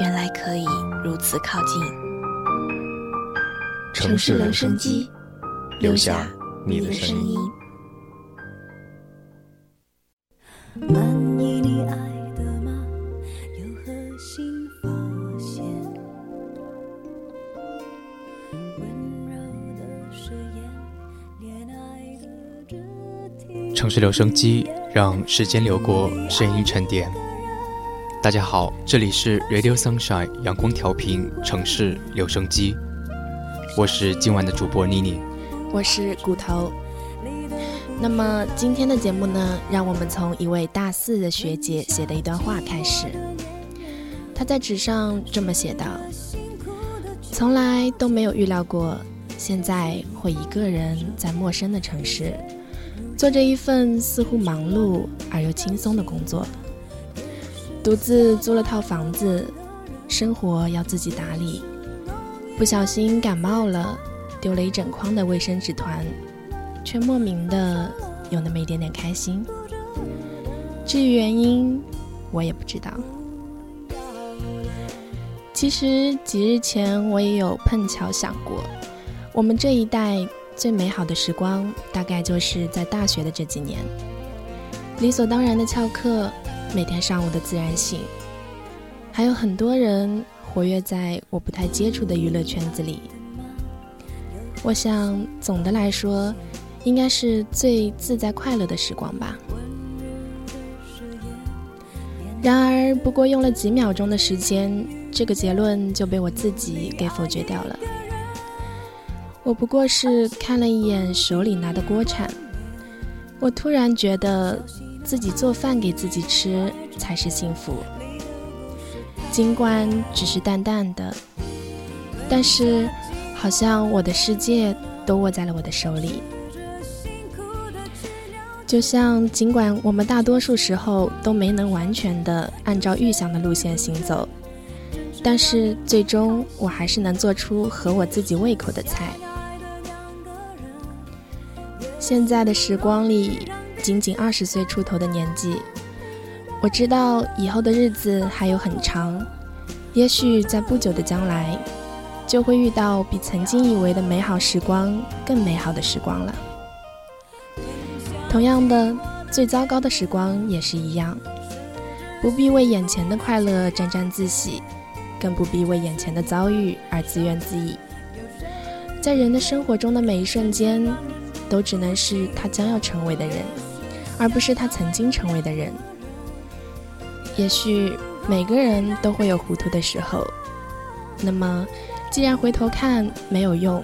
原来可以如此靠近。城市留声机，留下你的声音。城市留声机，让时间流过，声音沉淀。大家好，这里是 Radio Sunshine 阳光调频城市留声机，我是今晚的主播妮妮，我是骨头。那么今天的节目呢，让我们从一位大四的学姐写的一段话开始。她在纸上这么写道：“从来都没有预料过，现在会一个人在陌生的城市，做着一份似乎忙碌而又轻松的工作。”独自租了套房子，生活要自己打理。不小心感冒了，丢了一整筐的卫生纸团，却莫名的有那么一点点开心。至于原因，我也不知道。其实几日前我也有碰巧想过，我们这一代最美好的时光，大概就是在大学的这几年，理所当然的翘课。每天上午的自然醒，还有很多人活跃在我不太接触的娱乐圈子里。我想，总的来说，应该是最自在快乐的时光吧。然而，不过用了几秒钟的时间，这个结论就被我自己给否决掉了。我不过是看了一眼手里拿的锅铲，我突然觉得。自己做饭给自己吃才是幸福，尽管只是淡淡的，但是好像我的世界都握在了我的手里。就像尽管我们大多数时候都没能完全的按照预想的路线行走，但是最终我还是能做出合我自己胃口的菜。现在的时光里。仅仅二十岁出头的年纪，我知道以后的日子还有很长，也许在不久的将来，就会遇到比曾经以为的美好时光更美好的时光了。同样的，最糟糕的时光也是一样，不必为眼前的快乐沾沾自喜，更不必为眼前的遭遇而自怨自艾。在人的生活中的每一瞬间，都只能是他将要成为的人。而不是他曾经成为的人。也许每个人都会有糊涂的时候，那么既然回头看没有用，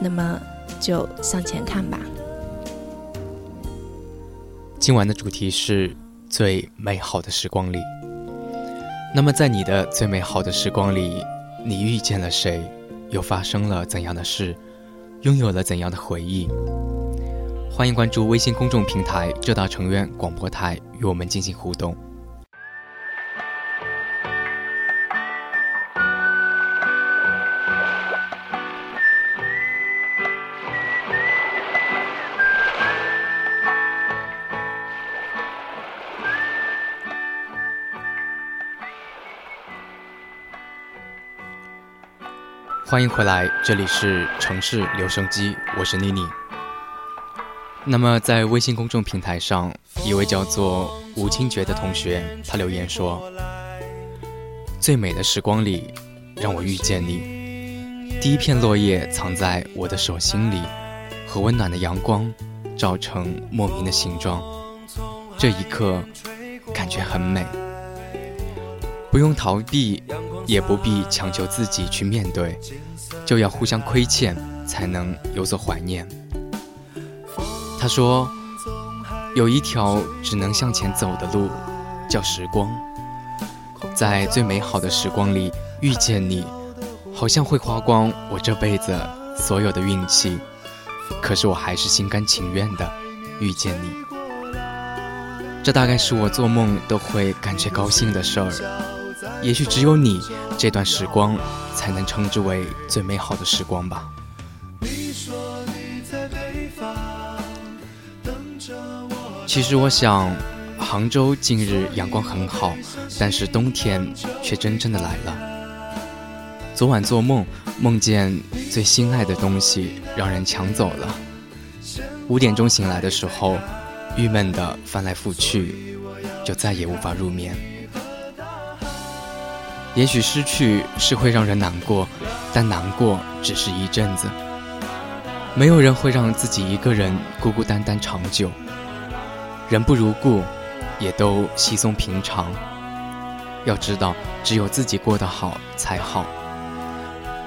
那么就向前看吧。今晚的主题是最美好的时光里。那么在你的最美好的时光里，你遇见了谁？又发生了怎样的事？拥有了怎样的回忆？欢迎关注微信公众平台“浙大成院广播台”，与我们进行互动。欢迎回来，这里是城市留声机，我是妮妮。那么，在微信公众平台上，一位叫做吴清觉的同学，他留言说：“最美的时光里，让我遇见你。第一片落叶藏在我的手心里，和温暖的阳光照成莫名的形状。这一刻，感觉很美。不用逃避，也不必强求自己去面对，就要互相亏欠，才能有所怀念。他说：“有一条只能向前走的路，叫时光。在最美好的时光里遇见你。”好像会花光我这辈子所有的运气，可是我还是心甘情愿的遇见你。这大概是我做梦都会感觉高兴的事儿。也许只有你这段时光才能称之为最美好的时光吧。其实我想，杭州近日阳光很好，但是冬天却真正的来了。昨晚做梦，梦见最心爱的东西让人抢走了。五点钟醒来的时候，郁闷的翻来覆去，就再也无法入眠。也许失去是会让人难过，但难过只是一阵子。没有人会让自己一个人孤孤单单长久。人不如故，也都稀松平常。要知道，只有自己过得好才好。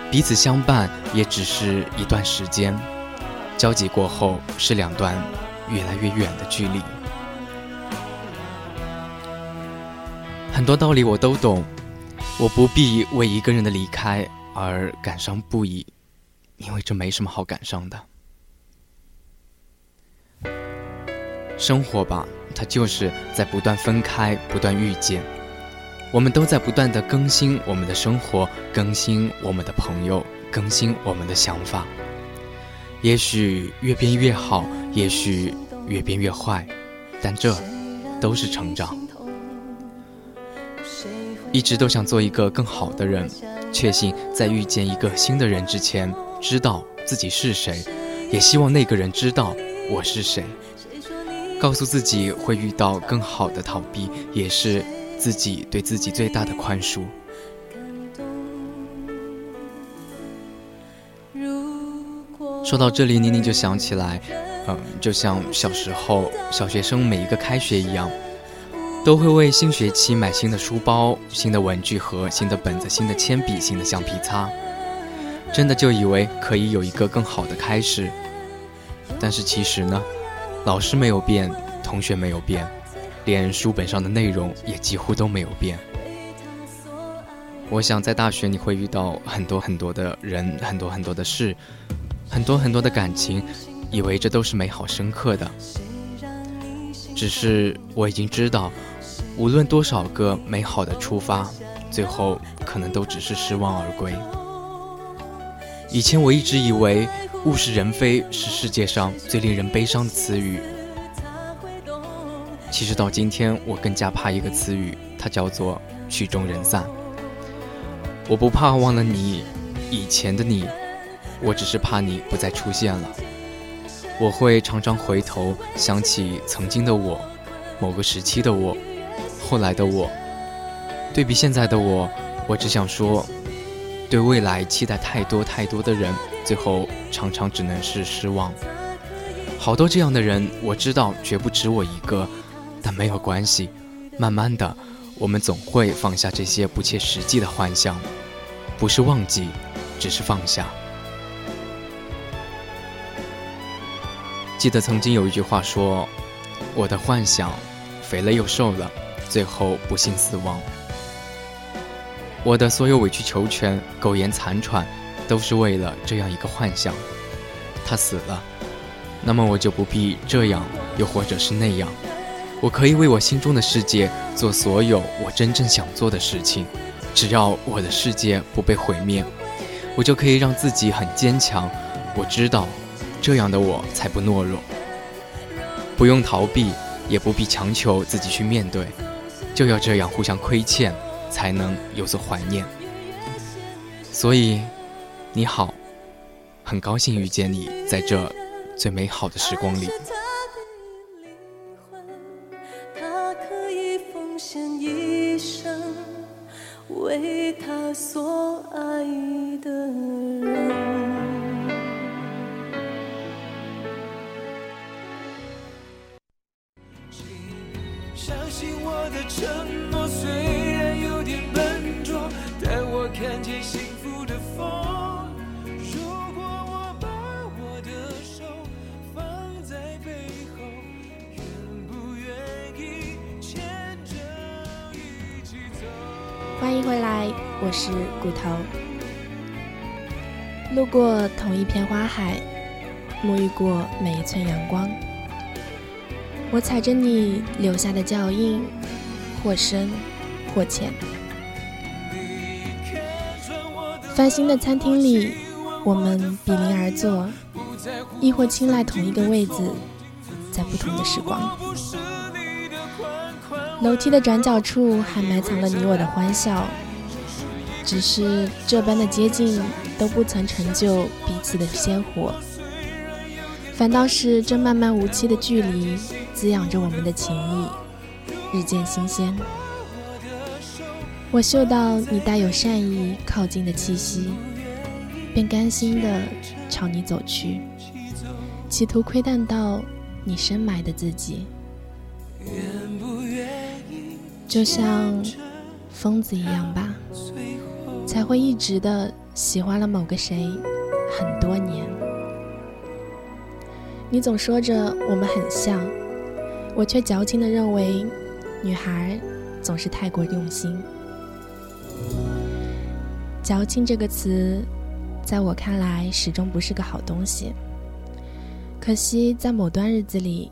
彼此相伴也只是一段时间，交集过后是两段越来越远的距离。很多道理我都懂，我不必为一个人的离开而感伤不已，因为这没什么好感伤的。生活吧，它就是在不断分开，不断遇见。我们都在不断的更新我们的生活，更新我们的朋友，更新我们的想法。也许越变越好，也许越变越坏，但这都是成长。一直都想做一个更好的人，确信在遇见一个新的人之前，知道自己是谁，也希望那个人知道我是谁。告诉自己会遇到更好的逃避，也是。自己对自己最大的宽恕。说到这里，妮妮就想起来，嗯，就像小时候小学生每一个开学一样，都会为新学期买新的书包、新的文具盒、新的本子、新的铅笔、新的橡皮擦，真的就以为可以有一个更好的开始。但是其实呢，老师没有变，同学没有变。连书本上的内容也几乎都没有变。我想在大学你会遇到很多很多的人，很多很多的事，很多很多的感情，以为这都是美好深刻的。只是我已经知道，无论多少个美好的出发，最后可能都只是失望而归。以前我一直以为“物是人非”是世界上最令人悲伤的词语。其实到今天，我更加怕一个词语，它叫做曲终人散。我不怕忘了你以前的你，我只是怕你不再出现了。我会常常回头想起曾经的我，某个时期的我，后来的我，对比现在的我，我只想说，对未来期待太多太多的人，最后常常只能是失望。好多这样的人，我知道绝不止我一个。但没有关系，慢慢的，我们总会放下这些不切实际的幻想，不是忘记，只是放下。记得曾经有一句话说：“我的幻想，肥了又瘦了，最后不幸死亡。”我的所有委曲求全、苟延残喘，都是为了这样一个幻想。他死了，那么我就不必这样，又或者是那样。我可以为我心中的世界做所有我真正想做的事情，只要我的世界不被毁灭，我就可以让自己很坚强。我知道，这样的我才不懦弱。不用逃避，也不必强求自己去面对，就要这样互相亏欠，才能有所怀念。所以，你好，很高兴遇见你，在这最美好的时光里。踩着你留下的脚印，或深或浅。繁星的餐厅里，我们比邻而坐，亦或青睐同一个位子，在不同的时光。楼梯的转角处还埋藏了你我的欢笑，只是这般的接近都不曾成就彼此的鲜活，反倒是这漫漫无期的距离。滋养着我们的情谊，日渐新鲜。我嗅到你带有善意靠近的气息，便甘心的朝你走去，企图窥探到你深埋的自己。就像疯子一样吧，才会一直的喜欢了某个谁很多年。你总说着我们很像。我却矫情的认为，女孩总是太过用心。矫情这个词，在我看来始终不是个好东西。可惜在某段日子里，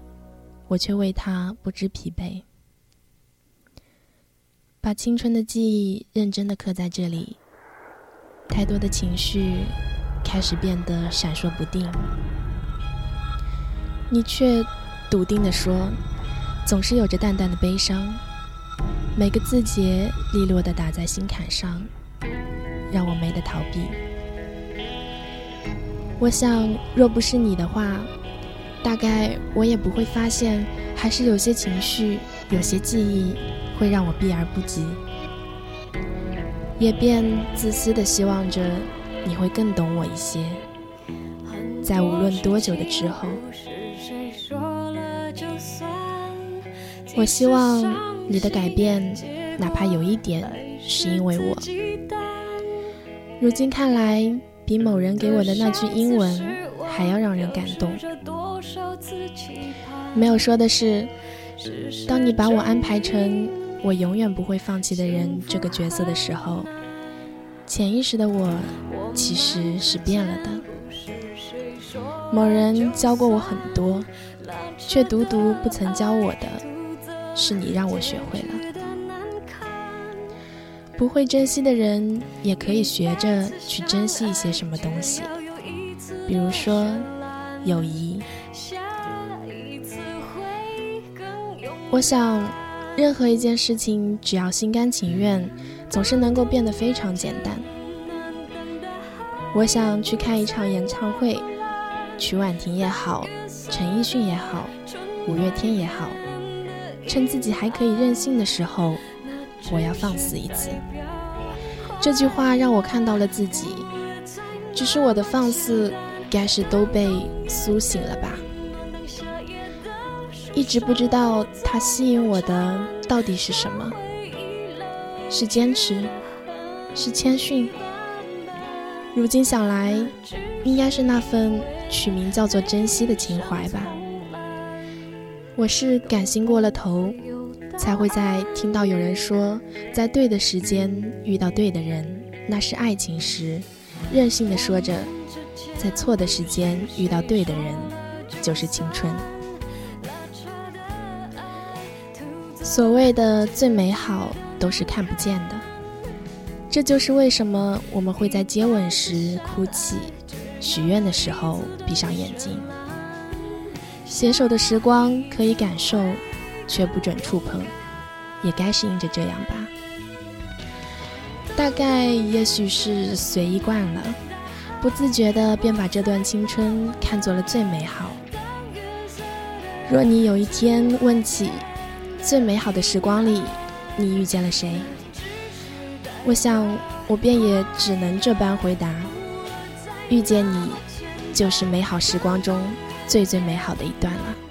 我却为它不知疲惫。把青春的记忆认真的刻在这里，太多的情绪开始变得闪烁不定。你却笃定的说。总是有着淡淡的悲伤，每个字节利落地打在心坎上，让我没得逃避。我想，若不是你的话，大概我也不会发现，还是有些情绪、有些记忆会让我避而不及，也便自私地希望着你会更懂我一些，在无论多久的之后。我希望你的改变，哪怕有一点，是因为我。如今看来，比某人给我的那句英文还要让人感动。没有说的是，当你把我安排成我永远不会放弃的人这个角色的时候，潜意识的我其实是变了的。某人教过我很多，却独独不曾教我的。是你让我学会了，不会珍惜的人也可以学着去珍惜一些什么东西，比如说友谊。我想，任何一件事情，只要心甘情愿，总是能够变得非常简单。我想去看一场演唱会，曲婉婷也好，陈奕迅也好，五月天也好。趁自己还可以任性的时候，我要放肆一次。这句话让我看到了自己，只是我的放肆，该是都被苏醒了吧？一直不知道它吸引我的到底是什么？是坚持？是谦逊？如今想来，应该是那份取名叫做珍惜的情怀吧。我是感性过了头，才会在听到有人说在对的时间遇到对的人，那是爱情时，任性的说着，在错的时间遇到对的人，就是青春。所谓的最美好都是看不见的，这就是为什么我们会在接吻时哭泣，许愿的时候闭上眼睛。携手的时光可以感受，却不准触碰，也该是应着这样吧。大概也许是随意惯了，不自觉的便把这段青春看作了最美好。若你有一天问起最美好的时光里，你遇见了谁？我想，我便也只能这般回答：遇见你，就是美好时光中最最美好的一段了。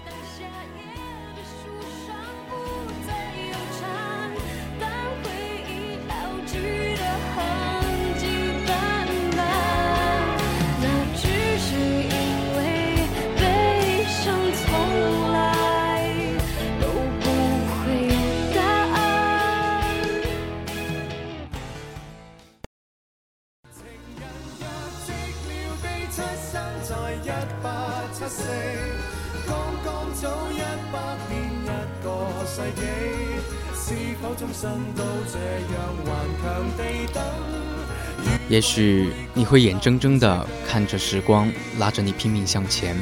也许你会眼睁睁地看着时光拉着你拼命向前，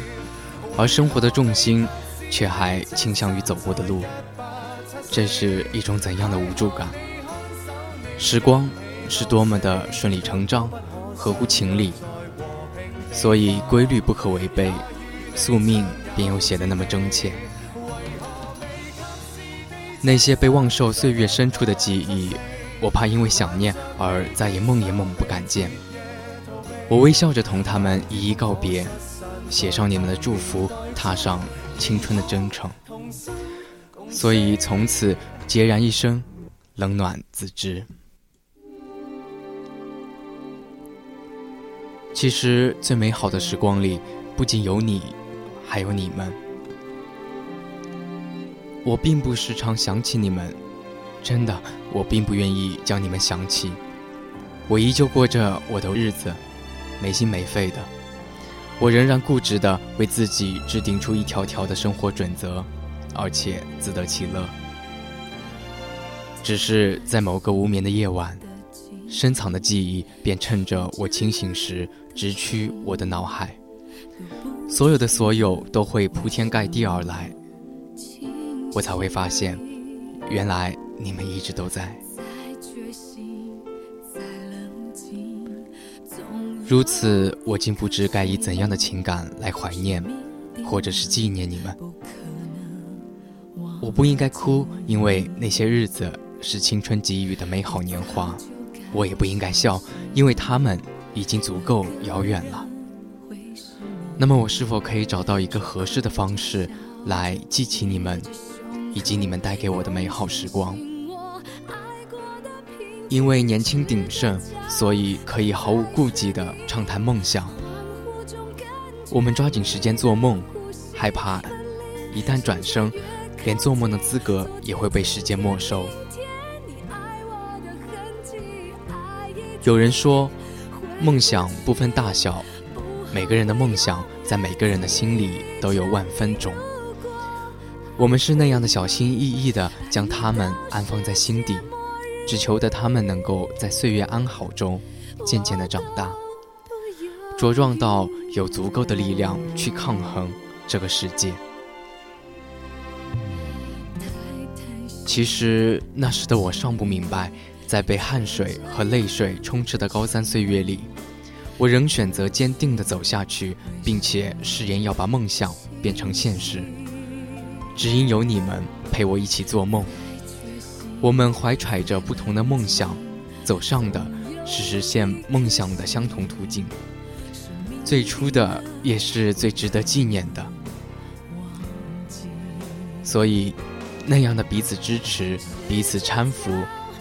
而生活的重心却还倾向于走过的路，这是一种怎样的无助感？时光是多么的顺理成章，合乎情理，所以规律不可违背，宿命便又显得那么真切。那些被忘受岁月深处的记忆。我怕因为想念而再也梦也梦不敢见。我微笑着同他们一一告别，写上你们的祝福，踏上青春的征程。所以从此孑然一身，冷暖自知。其实最美好的时光里，不仅有你，还有你们。我并不时常想起你们。真的，我并不愿意将你们想起。我依旧过着我的日子，没心没肺的。我仍然固执地为自己制定出一条条的生活准则，而且自得其乐。只是在某个无眠的夜晚，深藏的记忆便趁着我清醒时直趋我的脑海。所有的所有都会铺天盖地而来，我才会发现，原来。你们一直都在，如此，我竟不知该以怎样的情感来怀念，或者是纪念你们。我不应该哭，因为那些日子是青春给予的美好年华；我也不应该笑，因为他们已经足够遥远了。那么，我是否可以找到一个合适的方式来记起你们？以及你们带给我的美好时光。因为年轻鼎盛，所以可以毫无顾忌地畅谈梦想。我们抓紧时间做梦，害怕一旦转生，连做梦的资格也会被时间没收。有人说，梦想不分大小，每个人的梦想在每个人的心里都有万分钟。我们是那样的小心翼翼地将它们安放在心底，只求得他们能够在岁月安好中渐渐地长大，茁壮到有足够的力量去抗衡这个世界。其实那时的我尚不明白，在被汗水和泪水充斥的高三岁月里，我仍选择坚定地走下去，并且誓言要把梦想变成现实。只因有你们陪我一起做梦，我们怀揣着不同的梦想，走上的是实现梦想的相同途径。最初的也是最值得纪念的，所以那样的彼此支持、彼此搀扶，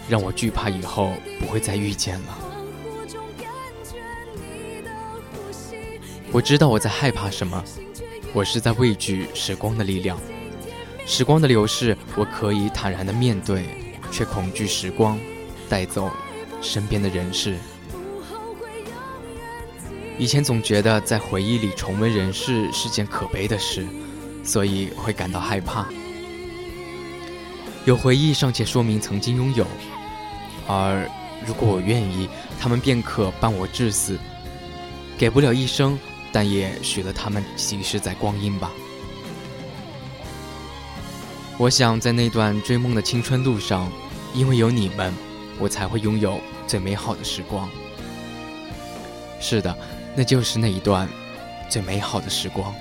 让我惧怕以后不会再遇见了。我知道我在害怕什么，我是在畏惧时光的力量。时光的流逝，我可以坦然的面对，却恐惧时光带走身边的人事。以前总觉得在回忆里重温人世是件可悲的事，所以会感到害怕。有回忆尚且说明曾经拥有，而如果我愿意，他们便可伴我至死。给不了一生，但也许了他们几十载光阴吧。我想在那段追梦的青春路上，因为有你们，我才会拥有最美好的时光。是的，那就是那一段最美好的时光。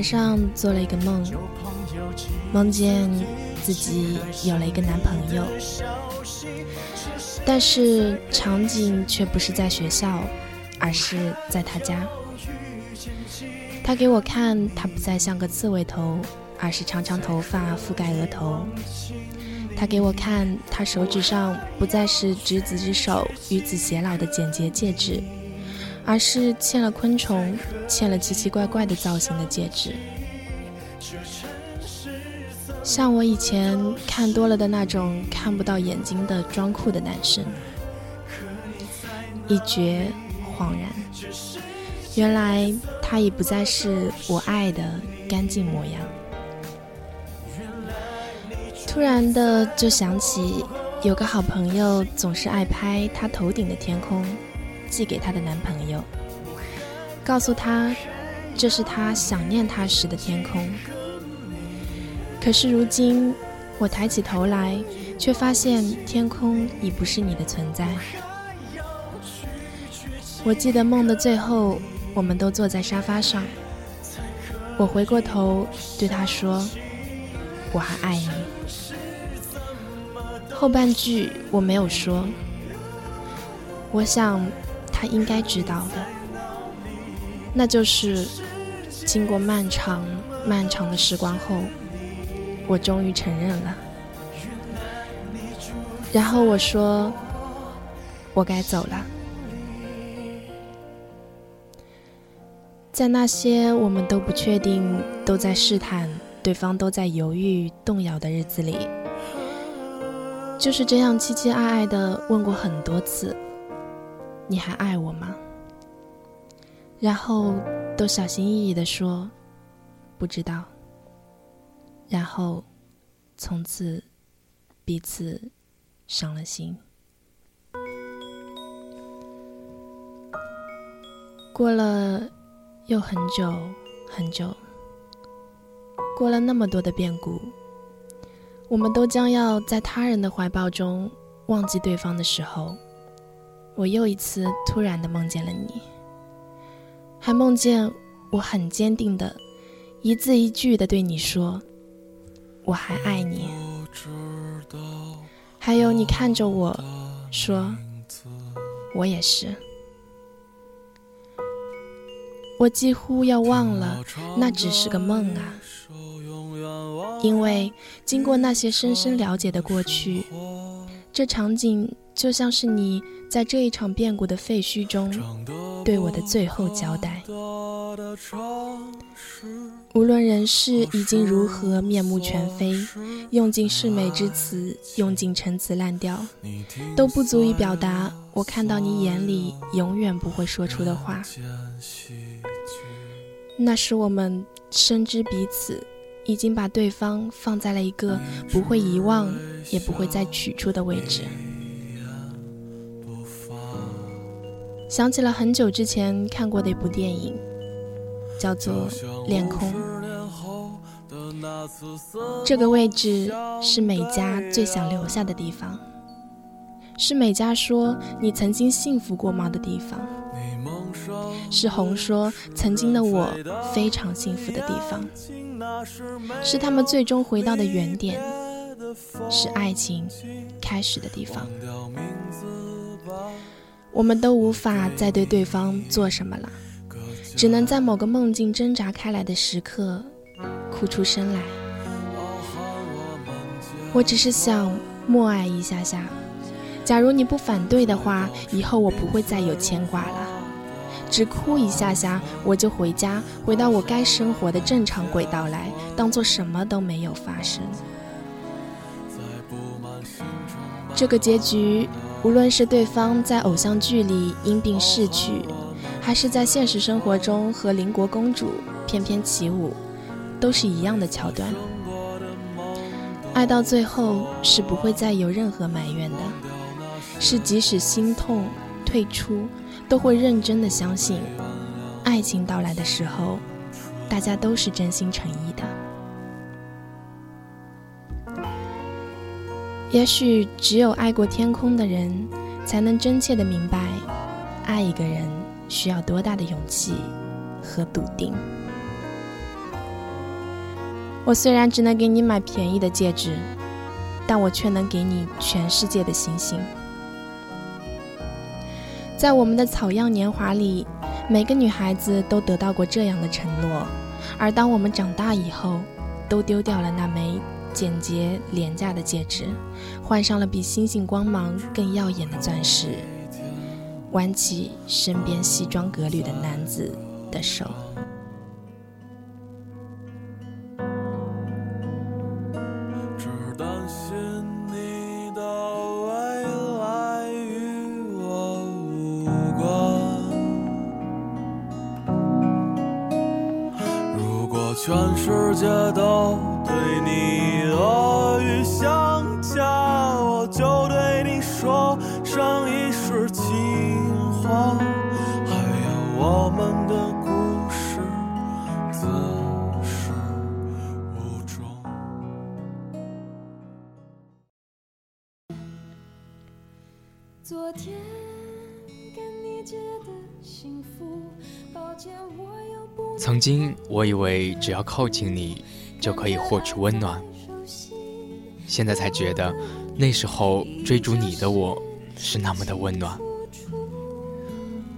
晚上做了一个梦，梦见自己有了一个男朋友，但是场景却不是在学校，而是在他家。他给我看，他不再像个刺猬头，而是长长头发覆盖额头。他给我看，他手指上不再是执子之手、与子偕老的简洁戒指，而是嵌了昆虫、嵌了奇奇怪怪的造型的戒指。像我以前看多了的那种看不到眼睛的装酷的男生，一觉恍然，原来他已不再是我爱的干净模样。突然的就想起，有个好朋友总是爱拍他头顶的天空，寄给她的男朋友，告诉他这是他想念他时的天空。可是如今，我抬起头来，却发现天空已不是你的存在。我记得梦的最后，我们都坐在沙发上。我回过头对他说：“我还爱你。”后半句我没有说，我想他应该知道的，那就是经过漫长漫长的时光后。我终于承认了，然后我说：“我该走了。”在那些我们都不确定、都在试探、对方都在犹豫、动摇的日子里，就是这样期期爱爱的问过很多次：“你还爱我吗？”然后都小心翼翼的说：“不知道。”然后，从此彼此伤了心。过了又很久很久，过了那么多的变故，我们都将要在他人的怀抱中忘记对方的时候，我又一次突然的梦见了你，还梦见我很坚定的一字一句的对你说。我还爱你，还有你看着我说，我也是。我几乎要忘了，那只是个梦啊。因为经过那些深深了解的过去，这场景就像是你在这一场变故的废墟中对我的最后交代。无论人世已经如何面目全非，用尽世美之词，用尽陈词滥调，都不足以表达我看到你眼里永远不会说出的话。那时我们深知彼此已经把对方放在了一个不会遗忘，也不会再取出的位置。想起了很久之前看过的一部电影。叫做恋空，这个位置是美嘉最想留下的地方，是美嘉说你曾经幸福过吗的地方，是红说曾经的我非常幸福的地方，是他们最终回到的原点，是爱情开始的地方。我们都无法再对对方做什么了。只能在某个梦境挣扎开来的时刻，哭出声来。我只是想默哀一下下。假如你不反对的话，以后我不会再有牵挂了。只哭一下下，我就回家，回到我该生活的正常轨道来，当做什么都没有发生。这个结局，无论是对方在偶像剧里因病逝去。还是在现实生活中和邻国公主翩翩起舞，都是一样的桥段。爱到最后是不会再有任何埋怨的，是即使心痛退出，都会认真的相信，爱情到来的时候，大家都是真心诚意的。也许只有爱过天空的人，才能真切的明白，爱一个人需要多大的勇气和笃定。我虽然只能给你买便宜的戒指，但我却能给你全世界的星星。在我们的草样年华里，每个女孩子都得到过这样的承诺，而当我们长大以后，都丢掉了那枚。简洁廉价的戒指，换上了比星星光芒更耀眼的钻石，挽起身边西装革履的男子的手。全世界都对你恶语相加，我就对你说上曾经我以为只要靠近你，就可以获取温暖。现在才觉得，那时候追逐你的我是那么的温暖。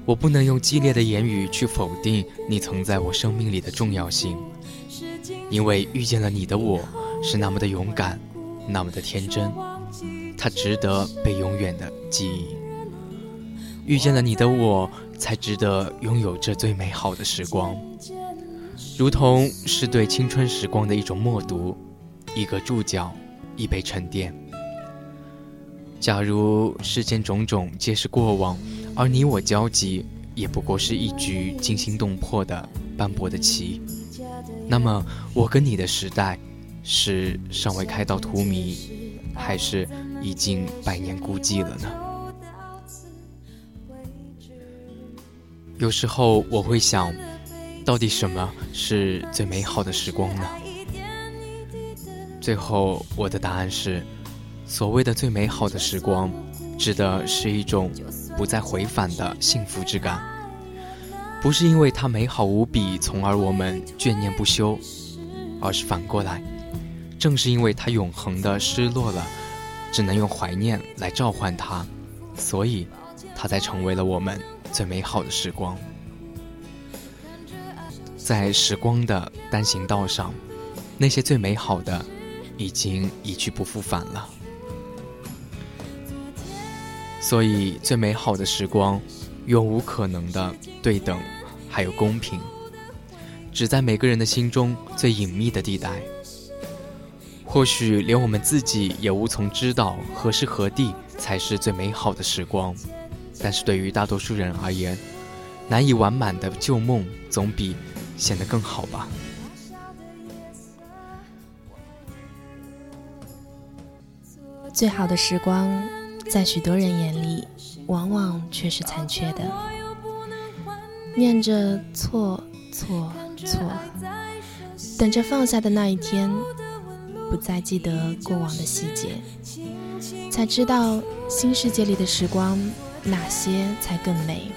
我不能用激烈的言语去否定你曾在我生命里的重要性，因为遇见了你的我是那么的勇敢，那么的天真，它值得被永远的记忆。遇见了你的我。才值得拥有这最美好的时光，如同是对青春时光的一种默读，一个注脚，一杯沉淀。假如世间种种皆是过往，而你我交集也不过是一局惊心动魄的斑驳的棋，那么我跟你的时代，是尚未开到荼蘼，还是已经百年孤寂了呢？有时候我会想，到底什么是最美好的时光呢？最后我的答案是，所谓的最美好的时光，指的是一种不再回返的幸福之感，不是因为它美好无比，从而我们眷念不休，而是反过来，正是因为它永恒的失落了，只能用怀念来召唤它，所以它才成为了我们。最美好的时光，在时光的单行道上，那些最美好的已经一去不复返了。所以，最美好的时光，永无可能的对等，还有公平，只在每个人的心中最隐秘的地带。或许连我们自己也无从知道何时何地才是最美好的时光。但是对于大多数人而言，难以完满的旧梦总比显得更好吧。最好的时光，在许多人眼里，往往却是残缺的。念着错错错，等着放下的那一天，不再记得过往的细节，才知道新世界里的时光。哪些才更美？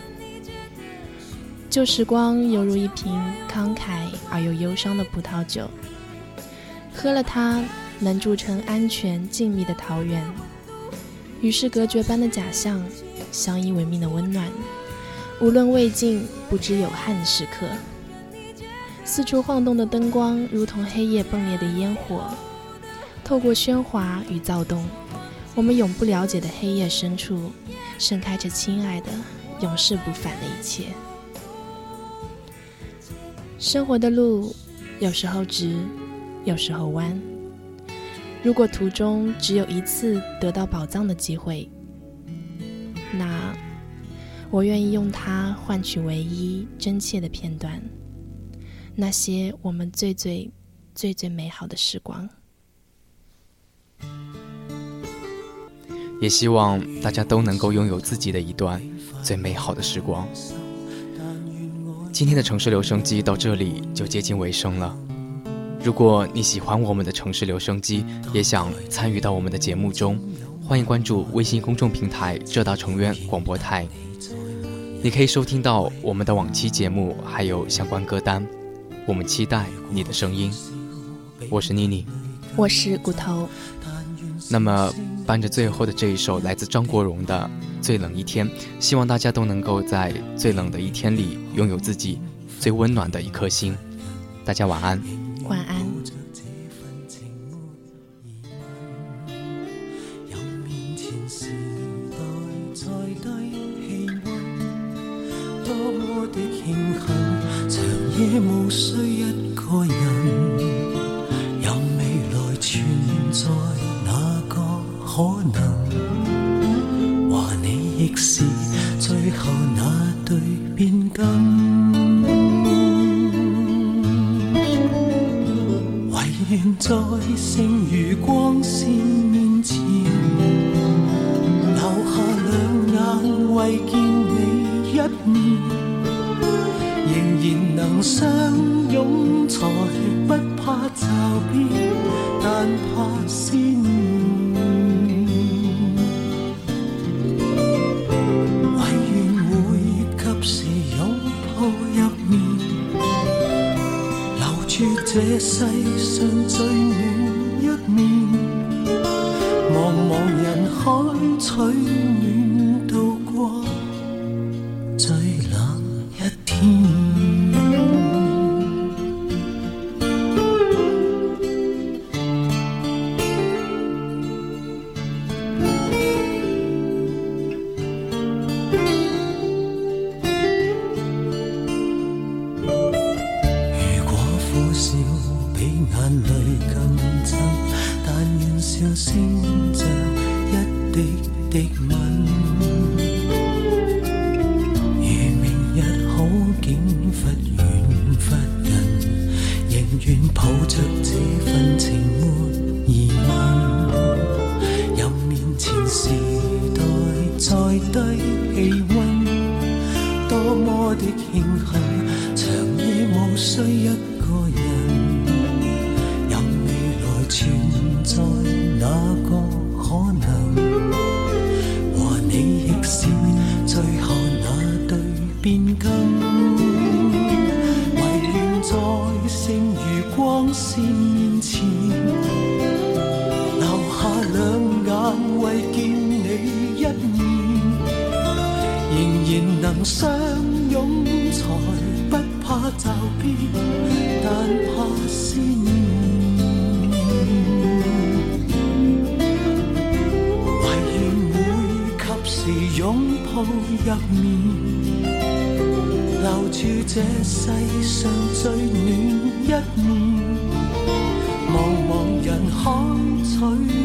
旧时光犹如一瓶慷慨而又忧伤的葡萄酒，喝了它，能铸成安全静谧的桃源。与世隔绝般的假象，相依为命的温暖。无论未尽，不知有憾的时刻。四处晃动的灯光，如同黑夜迸裂的烟火，透过喧哗与躁动，我们永不了解的黑夜深处。盛开着，亲爱的，永世不返的一切。生活的路有时候直，有时候弯。如果途中只有一次得到宝藏的机会，那我愿意用它换取唯一真切的片段，那些我们最最最最美好的时光。也希望大家都能够拥有自己的一段最美好的时光。今天的城市留声机到这里就接近尾声了。如果你喜欢我们的城市留声机，也想参与到我们的节目中，欢迎关注微信公众平台浙大成渊广播台。你可以收听到我们的往期节目，还有相关歌单。我们期待你的声音。我是妮妮，我是骨头。那么，伴着最后的这一首来自张国荣的《最冷一天》，希望大家都能够在最冷的一天里拥有自己最温暖的一颗心。大家晚安。晚安。这世上最暖一面。茫茫人海取存在那个可能，和你亦是最后那对变更。唯愿在剩余光线面前，留下两眼，为见你一面，仍然能相。入眠，留住这世上最暖一面。茫茫人海，取。